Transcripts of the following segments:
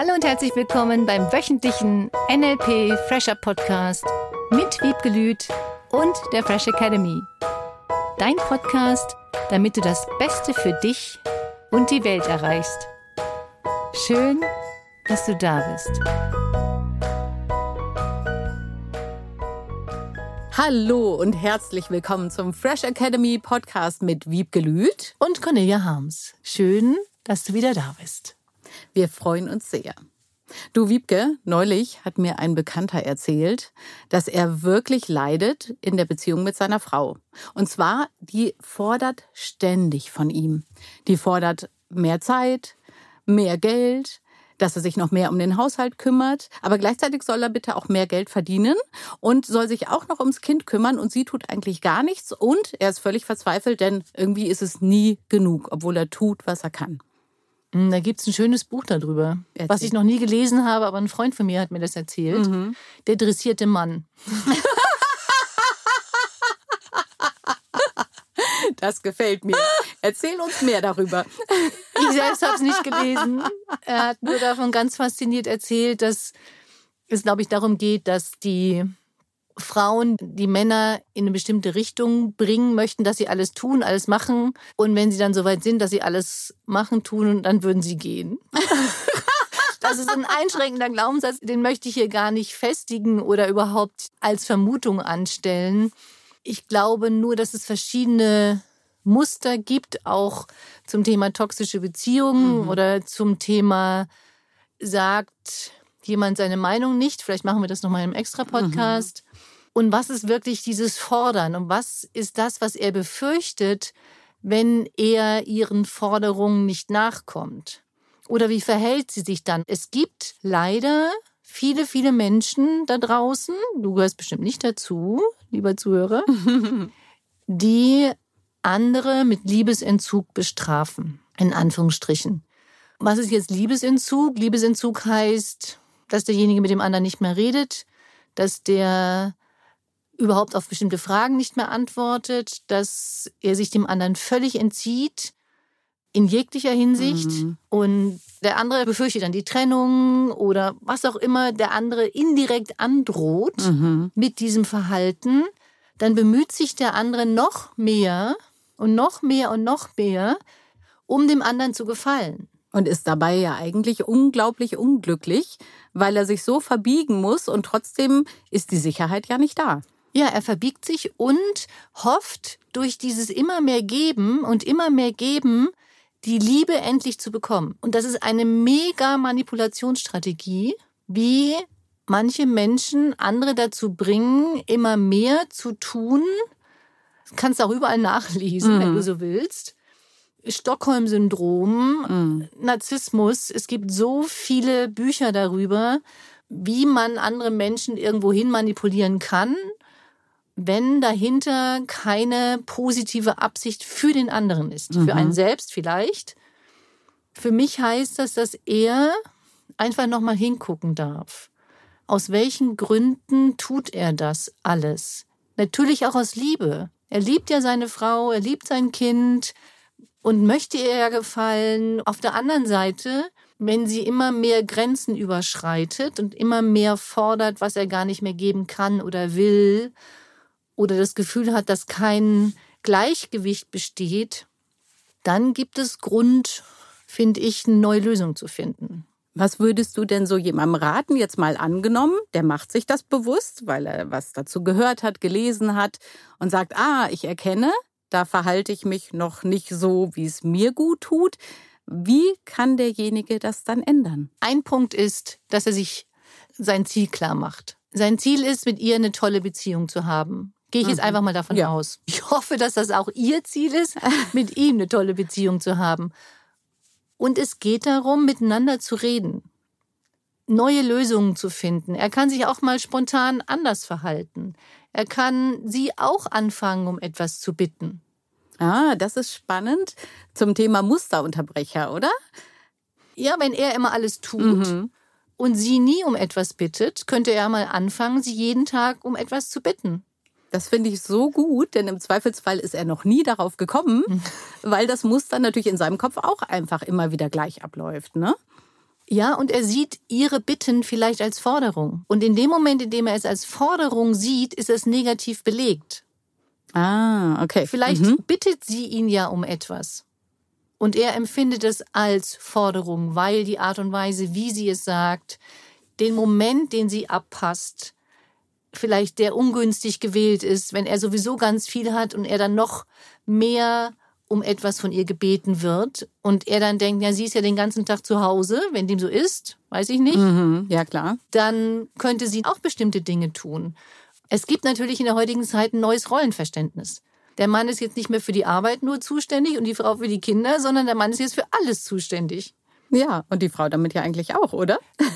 Hallo und herzlich willkommen beim wöchentlichen NLP Fresher Podcast mit Wiebgelüt und der Fresh Academy. Dein Podcast, damit du das Beste für dich und die Welt erreichst. Schön, dass du da bist. Hallo und herzlich willkommen zum Fresh Academy Podcast mit Wiebgelüt und Cornelia Harms. Schön, dass du wieder da bist. Wir freuen uns sehr. Du Wiebke, neulich hat mir ein Bekannter erzählt, dass er wirklich leidet in der Beziehung mit seiner Frau. Und zwar, die fordert ständig von ihm. Die fordert mehr Zeit, mehr Geld, dass er sich noch mehr um den Haushalt kümmert, aber gleichzeitig soll er bitte auch mehr Geld verdienen und soll sich auch noch ums Kind kümmern und sie tut eigentlich gar nichts und er ist völlig verzweifelt, denn irgendwie ist es nie genug, obwohl er tut, was er kann. Hm, da gibt es ein schönes Buch darüber, Erzähl. was ich noch nie gelesen habe, aber ein Freund von mir hat mir das erzählt. Mhm. Der dressierte Mann. Das gefällt mir. Erzähl uns mehr darüber. Ich selbst habe es nicht gelesen. Er hat nur davon ganz fasziniert erzählt, dass es, glaube ich, darum geht, dass die Frauen die Männer in eine bestimmte Richtung bringen möchten, dass sie alles tun, alles machen. Und wenn sie dann soweit sind, dass sie alles machen, tun, dann würden sie gehen. Das ist ein einschränkender Glaubenssatz, den möchte ich hier gar nicht festigen oder überhaupt als Vermutung anstellen. Ich glaube nur, dass es verschiedene Muster gibt, auch zum Thema toxische Beziehungen mhm. oder zum Thema sagt jemand seine Meinung nicht. Vielleicht machen wir das nochmal im extra Podcast. Mhm. Und was ist wirklich dieses Fordern? Und was ist das, was er befürchtet, wenn er ihren Forderungen nicht nachkommt? Oder wie verhält sie sich dann? Es gibt leider viele, viele Menschen da draußen, du gehörst bestimmt nicht dazu, lieber Zuhörer, die andere mit Liebesentzug bestrafen, in Anführungsstrichen. Was ist jetzt Liebesentzug? Liebesentzug heißt, dass derjenige mit dem anderen nicht mehr redet, dass der überhaupt auf bestimmte Fragen nicht mehr antwortet, dass er sich dem anderen völlig entzieht, in jeglicher Hinsicht. Mhm. Und der andere befürchtet dann die Trennung oder was auch immer der andere indirekt androht mhm. mit diesem Verhalten. Dann bemüht sich der andere noch mehr und noch mehr und noch mehr, um dem anderen zu gefallen. Und ist dabei ja eigentlich unglaublich unglücklich, weil er sich so verbiegen muss und trotzdem ist die Sicherheit ja nicht da. Ja, er verbiegt sich und hofft, durch dieses immer mehr Geben und immer mehr Geben die Liebe endlich zu bekommen. Und das ist eine mega Manipulationsstrategie, wie manche Menschen andere dazu bringen, immer mehr zu tun. Das kannst du auch überall nachlesen, mhm. wenn du so willst. Stockholm-Syndrom, mhm. Narzissmus. Es gibt so viele Bücher darüber, wie man andere Menschen irgendwohin manipulieren kann wenn dahinter keine positive Absicht für den anderen ist. Mhm. Für einen selbst vielleicht. Für mich heißt das, dass er einfach nochmal hingucken darf. Aus welchen Gründen tut er das alles? Natürlich auch aus Liebe. Er liebt ja seine Frau, er liebt sein Kind und möchte ihr ja gefallen. Auf der anderen Seite, wenn sie immer mehr Grenzen überschreitet und immer mehr fordert, was er gar nicht mehr geben kann oder will oder das Gefühl hat, dass kein Gleichgewicht besteht, dann gibt es Grund, finde ich, eine neue Lösung zu finden. Was würdest du denn so jemandem raten, jetzt mal angenommen, der macht sich das bewusst, weil er was dazu gehört hat, gelesen hat und sagt, ah, ich erkenne, da verhalte ich mich noch nicht so, wie es mir gut tut. Wie kann derjenige das dann ändern? Ein Punkt ist, dass er sich sein Ziel klar macht. Sein Ziel ist, mit ihr eine tolle Beziehung zu haben. Gehe ich jetzt mhm. einfach mal davon ja. aus. Ich hoffe, dass das auch Ihr Ziel ist, mit ihm eine tolle Beziehung zu haben. Und es geht darum, miteinander zu reden, neue Lösungen zu finden. Er kann sich auch mal spontan anders verhalten. Er kann Sie auch anfangen, um etwas zu bitten. Ah, das ist spannend zum Thema Musterunterbrecher, oder? Ja, wenn er immer alles tut mhm. und sie nie um etwas bittet, könnte er mal anfangen, sie jeden Tag um etwas zu bitten. Das finde ich so gut, denn im Zweifelsfall ist er noch nie darauf gekommen, weil das Muster natürlich in seinem Kopf auch einfach immer wieder gleich abläuft, ne? Ja, und er sieht ihre Bitten vielleicht als Forderung. Und in dem Moment, in dem er es als Forderung sieht, ist es negativ belegt. Ah, okay. Vielleicht mhm. bittet sie ihn ja um etwas. Und er empfindet es als Forderung, weil die Art und Weise, wie sie es sagt, den Moment, den sie abpasst, vielleicht der ungünstig gewählt ist, wenn er sowieso ganz viel hat und er dann noch mehr um etwas von ihr gebeten wird und er dann denkt, ja, sie ist ja den ganzen Tag zu Hause, wenn dem so ist, weiß ich nicht. Mhm, ja, klar. Dann könnte sie auch bestimmte Dinge tun. Es gibt natürlich in der heutigen Zeit ein neues Rollenverständnis. Der Mann ist jetzt nicht mehr für die Arbeit nur zuständig und die Frau für die Kinder, sondern der Mann ist jetzt für alles zuständig. Ja, und die Frau damit ja eigentlich auch, oder?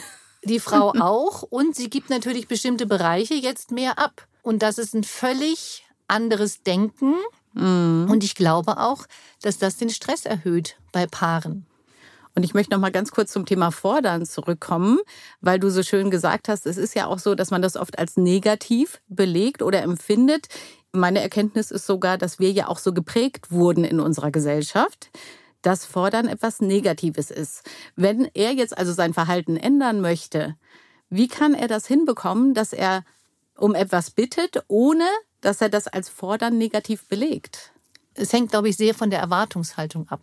Die Frau auch und sie gibt natürlich bestimmte Bereiche jetzt mehr ab. Und das ist ein völlig anderes Denken. Mhm. Und ich glaube auch, dass das den Stress erhöht bei Paaren. Und ich möchte noch mal ganz kurz zum Thema Fordern zurückkommen, weil du so schön gesagt hast, es ist ja auch so, dass man das oft als negativ belegt oder empfindet. Meine Erkenntnis ist sogar, dass wir ja auch so geprägt wurden in unserer Gesellschaft, dass Fordern etwas Negatives ist. Wenn er jetzt also sein Verhalten ändern möchte, wie kann er das hinbekommen, dass er um etwas bittet, ohne dass er das als Fordern negativ belegt? Es hängt, glaube ich, sehr von der Erwartungshaltung ab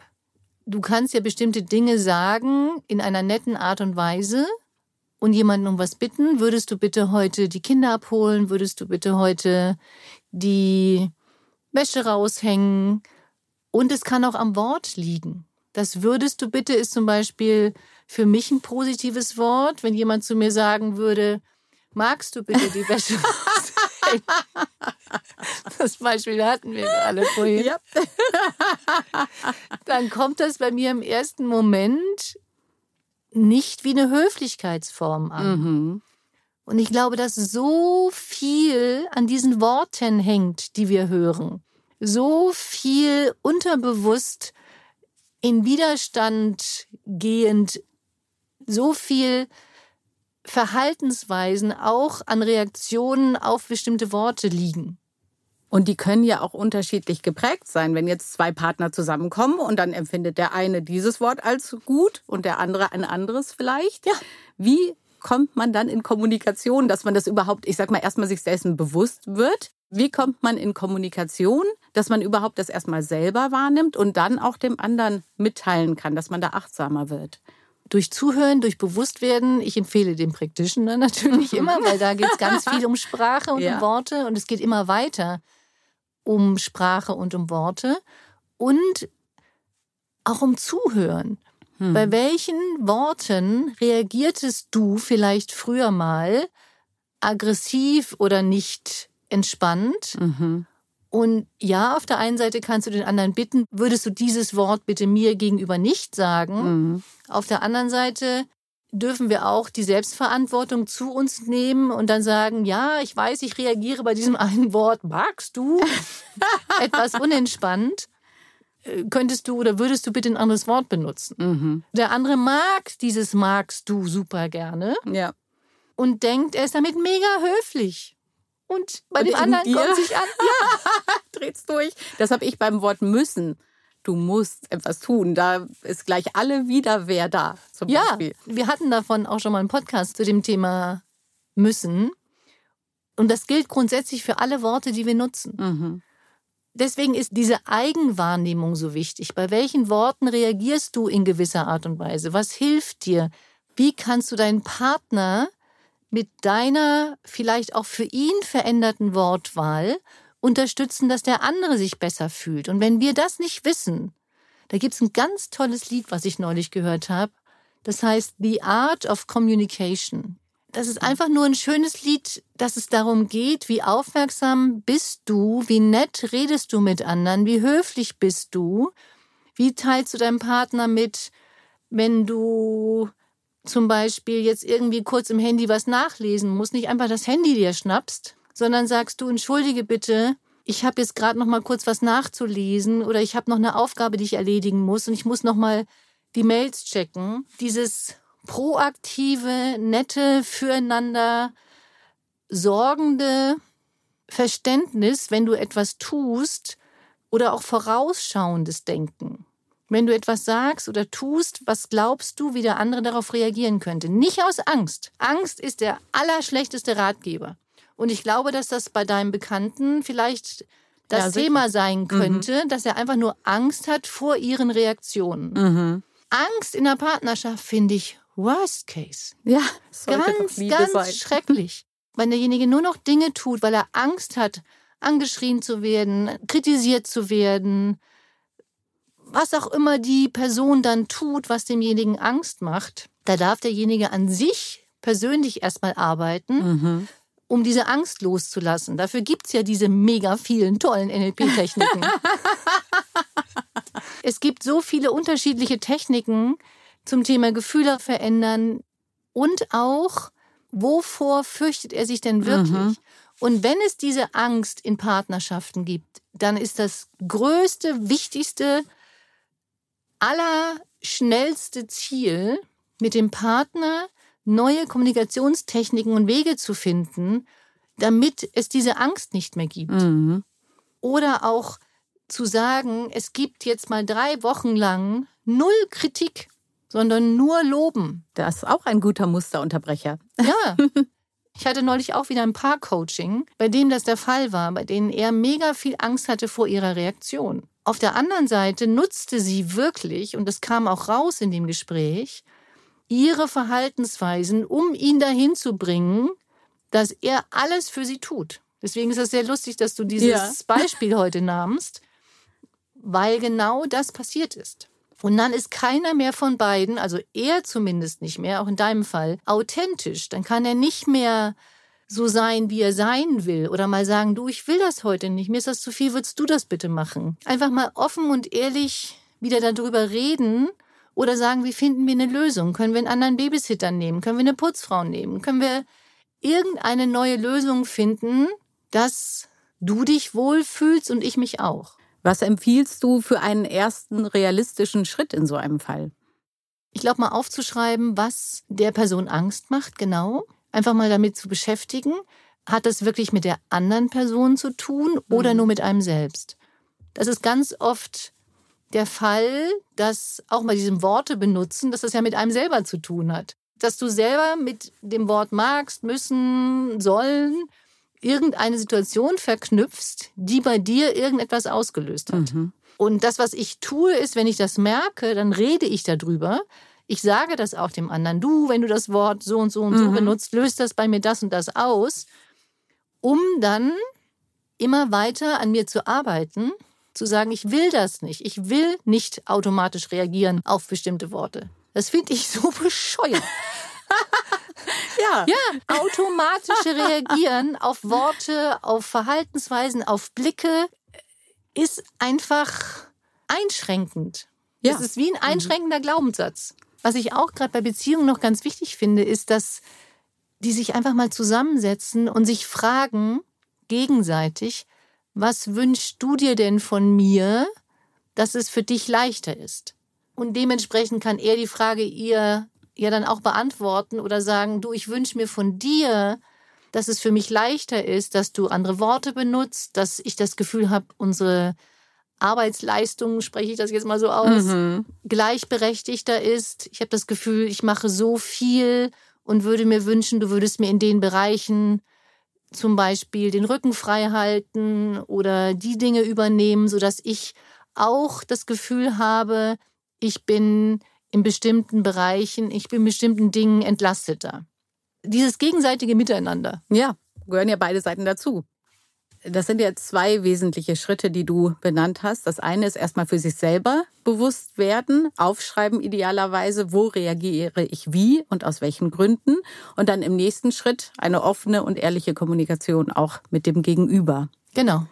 du kannst ja bestimmte Dinge sagen in einer netten Art und Weise und jemanden um was bitten. Würdest du bitte heute die Kinder abholen? Würdest du bitte heute die Wäsche raushängen? Und es kann auch am Wort liegen. Das würdest du bitte ist zum Beispiel für mich ein positives Wort. Wenn jemand zu mir sagen würde, magst du bitte die Wäsche raushängen? Das Beispiel hatten wir gerade vorhin. Ja. Dann kommt das bei mir im ersten Moment nicht wie eine Höflichkeitsform an. Mhm. Und ich glaube, dass so viel an diesen Worten hängt, die wir hören. So viel unterbewusst in Widerstand gehend, so viel Verhaltensweisen auch an Reaktionen auf bestimmte Worte liegen. Und die können ja auch unterschiedlich geprägt sein. Wenn jetzt zwei Partner zusammenkommen und dann empfindet der eine dieses Wort als gut und der andere ein anderes vielleicht. Ja. Wie kommt man dann in Kommunikation, dass man das überhaupt, ich sag mal, erstmal sich dessen bewusst wird? Wie kommt man in Kommunikation, dass man überhaupt das erstmal selber wahrnimmt und dann auch dem anderen mitteilen kann, dass man da achtsamer wird? Durch Zuhören, durch Bewusstwerden. Ich empfehle den Practitioner natürlich immer, weil da geht es ganz viel um Sprache und ja. um Worte und es geht immer weiter um Sprache und um Worte und auch um Zuhören. Hm. Bei welchen Worten reagiertest du vielleicht früher mal aggressiv oder nicht entspannt? Mhm. Und ja, auf der einen Seite kannst du den anderen bitten, würdest du dieses Wort bitte mir gegenüber nicht sagen. Mhm. Auf der anderen Seite dürfen wir auch die Selbstverantwortung zu uns nehmen und dann sagen, ja, ich weiß, ich reagiere bei diesem einen Wort, magst du? Etwas unentspannt. Äh, könntest du oder würdest du bitte ein anderes Wort benutzen? Mhm. Der andere mag dieses magst du super gerne. Ja. Und denkt, er ist damit mega höflich. Und bei und dem anderen kommt sich an. Ja, dreht's durch. Das habe ich beim Wort müssen. Du musst etwas tun. Da ist gleich alle Widerwehr da. Zum ja, Beispiel. wir hatten davon auch schon mal einen Podcast zu dem Thema müssen. Und das gilt grundsätzlich für alle Worte, die wir nutzen. Mhm. Deswegen ist diese Eigenwahrnehmung so wichtig. Bei welchen Worten reagierst du in gewisser Art und Weise? Was hilft dir? Wie kannst du deinen Partner mit deiner vielleicht auch für ihn veränderten Wortwahl unterstützen, dass der andere sich besser fühlt. Und wenn wir das nicht wissen, da gibt's ein ganz tolles Lied, was ich neulich gehört habe. Das heißt The Art of Communication. Das ist einfach nur ein schönes Lied, dass es darum geht, wie aufmerksam bist du, wie nett redest du mit anderen, wie höflich bist du, wie teilst du deinem Partner mit, wenn du zum Beispiel jetzt irgendwie kurz im Handy was nachlesen musst, nicht einfach das Handy dir schnappst, sondern sagst du, entschuldige bitte, ich habe jetzt gerade noch mal kurz was nachzulesen oder ich habe noch eine Aufgabe, die ich erledigen muss und ich muss noch mal die Mails checken. Dieses proaktive, nette, füreinander sorgende Verständnis, wenn du etwas tust oder auch vorausschauendes Denken. Wenn du etwas sagst oder tust, was glaubst du, wie der andere darauf reagieren könnte. Nicht aus Angst. Angst ist der allerschlechteste Ratgeber. Und ich glaube, dass das bei deinem Bekannten vielleicht das ja, Thema sein mhm. könnte, mhm. dass er einfach nur Angst hat vor ihren Reaktionen. Mhm. Angst in der Partnerschaft finde ich worst case. Ja, ganz, ganz sein. schrecklich. Wenn derjenige nur noch Dinge tut, weil er Angst hat, angeschrien zu werden, kritisiert zu werden, was auch immer die Person dann tut, was demjenigen Angst macht, da darf derjenige an sich persönlich erstmal arbeiten, mhm. um diese Angst loszulassen. Dafür gibt es ja diese mega vielen tollen NLP-Techniken. es gibt so viele unterschiedliche Techniken zum Thema Gefühle verändern und auch, wovor fürchtet er sich denn wirklich? Mhm. Und wenn es diese Angst in Partnerschaften gibt, dann ist das größte, wichtigste allerschnellste Ziel, mit dem Partner neue Kommunikationstechniken und Wege zu finden, damit es diese Angst nicht mehr gibt. Mhm. Oder auch zu sagen, es gibt jetzt mal drei Wochen lang null Kritik, sondern nur Loben. Das ist auch ein guter Musterunterbrecher. Ja. Ich hatte neulich auch wieder ein Paar-Coaching, bei dem das der Fall war, bei denen er mega viel Angst hatte vor ihrer Reaktion. Auf der anderen Seite nutzte sie wirklich, und das kam auch raus in dem Gespräch, ihre Verhaltensweisen, um ihn dahin zu bringen, dass er alles für sie tut. Deswegen ist es sehr lustig, dass du dieses ja. Beispiel heute nahmst, weil genau das passiert ist. Und dann ist keiner mehr von beiden, also er zumindest nicht mehr, auch in deinem Fall, authentisch. Dann kann er nicht mehr so sein, wie er sein will oder mal sagen, du, ich will das heute nicht, mir ist das zu viel, würdest du das bitte machen? Einfach mal offen und ehrlich wieder darüber reden oder sagen, wie finden wir eine Lösung? Können wir einen anderen Babysitter nehmen? Können wir eine Putzfrau nehmen? Können wir irgendeine neue Lösung finden, dass du dich wohlfühlst und ich mich auch? Was empfiehlst du für einen ersten realistischen Schritt in so einem Fall? Ich glaube mal aufzuschreiben, was der Person Angst macht, genau einfach mal damit zu beschäftigen, hat das wirklich mit der anderen Person zu tun oder mhm. nur mit einem selbst? Das ist ganz oft der Fall, dass auch mal diesem Worte benutzen, dass das ja mit einem selber zu tun hat. Dass du selber mit dem Wort magst, müssen, sollen, irgendeine Situation verknüpfst, die bei dir irgendetwas ausgelöst hat. Mhm. Und das, was ich tue, ist, wenn ich das merke, dann rede ich darüber, ich sage das auch dem anderen. Du, wenn du das Wort so und so und so mhm. benutzt, löst das bei mir das und das aus, um dann immer weiter an mir zu arbeiten, zu sagen, ich will das nicht. Ich will nicht automatisch reagieren auf bestimmte Worte. Das finde ich so bescheuert. ja. ja, automatische Reagieren auf Worte, auf Verhaltensweisen, auf Blicke ist einfach einschränkend. Ja. Es ist wie ein mhm. einschränkender Glaubenssatz. Was ich auch gerade bei Beziehungen noch ganz wichtig finde, ist, dass die sich einfach mal zusammensetzen und sich fragen, gegenseitig, was wünschst du dir denn von mir, dass es für dich leichter ist? Und dementsprechend kann er die Frage ihr ja dann auch beantworten oder sagen, du, ich wünsche mir von dir, dass es für mich leichter ist, dass du andere Worte benutzt, dass ich das Gefühl habe, unsere Arbeitsleistung, spreche ich das jetzt mal so aus, mhm. gleichberechtigter ist. Ich habe das Gefühl, ich mache so viel und würde mir wünschen, du würdest mir in den Bereichen zum Beispiel den Rücken frei halten oder die Dinge übernehmen, sodass ich auch das Gefühl habe, ich bin in bestimmten Bereichen, ich bin in bestimmten Dingen entlasteter. Dieses gegenseitige Miteinander. Ja, gehören ja beide Seiten dazu. Das sind ja zwei wesentliche Schritte, die du benannt hast. Das eine ist erstmal für sich selber bewusst werden, aufschreiben idealerweise, wo reagiere ich wie und aus welchen Gründen. Und dann im nächsten Schritt eine offene und ehrliche Kommunikation auch mit dem Gegenüber. Genau.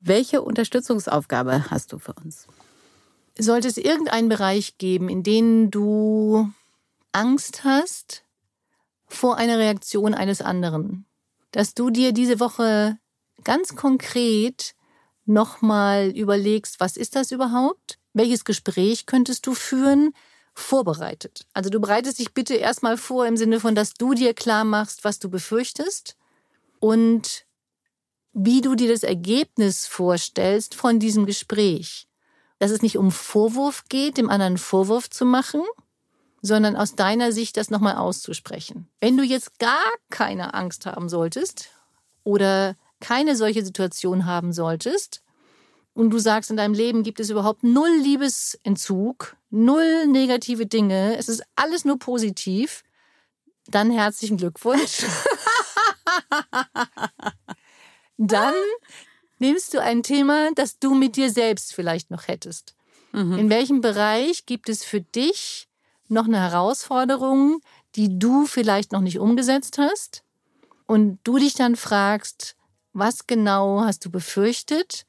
Welche Unterstützungsaufgabe hast du für uns? Sollte es irgendeinen Bereich geben, in dem du Angst hast vor einer Reaktion eines anderen, dass du dir diese Woche ganz konkret nochmal überlegst, was ist das überhaupt? Welches Gespräch könntest du führen? Vorbereitet. Also du bereitest dich bitte erstmal vor im Sinne von, dass du dir klar machst, was du befürchtest und wie du dir das Ergebnis vorstellst von diesem Gespräch. dass es nicht um Vorwurf geht, dem anderen Vorwurf zu machen, sondern aus deiner Sicht das nochmal auszusprechen. Wenn du jetzt gar keine Angst haben solltest oder keine solche Situation haben solltest und du sagst, in deinem Leben gibt es überhaupt null Liebesentzug, null negative Dinge, es ist alles nur positiv, dann herzlichen Glückwunsch. dann nimmst du ein Thema, das du mit dir selbst vielleicht noch hättest. Mhm. In welchem Bereich gibt es für dich noch eine Herausforderung, die du vielleicht noch nicht umgesetzt hast? Und du dich dann fragst, was genau hast du befürchtet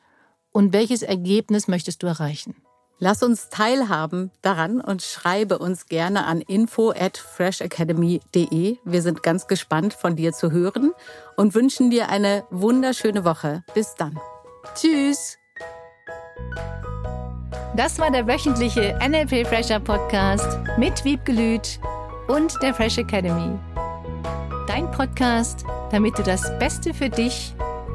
und welches Ergebnis möchtest du erreichen? Lass uns teilhaben daran und schreibe uns gerne an info at freshacademy.de. Wir sind ganz gespannt von dir zu hören und wünschen dir eine wunderschöne Woche. Bis dann. Tschüss. Das war der wöchentliche NLP Fresher Podcast mit Wiebgelüt und der Fresh Academy. Dein Podcast, damit du das Beste für dich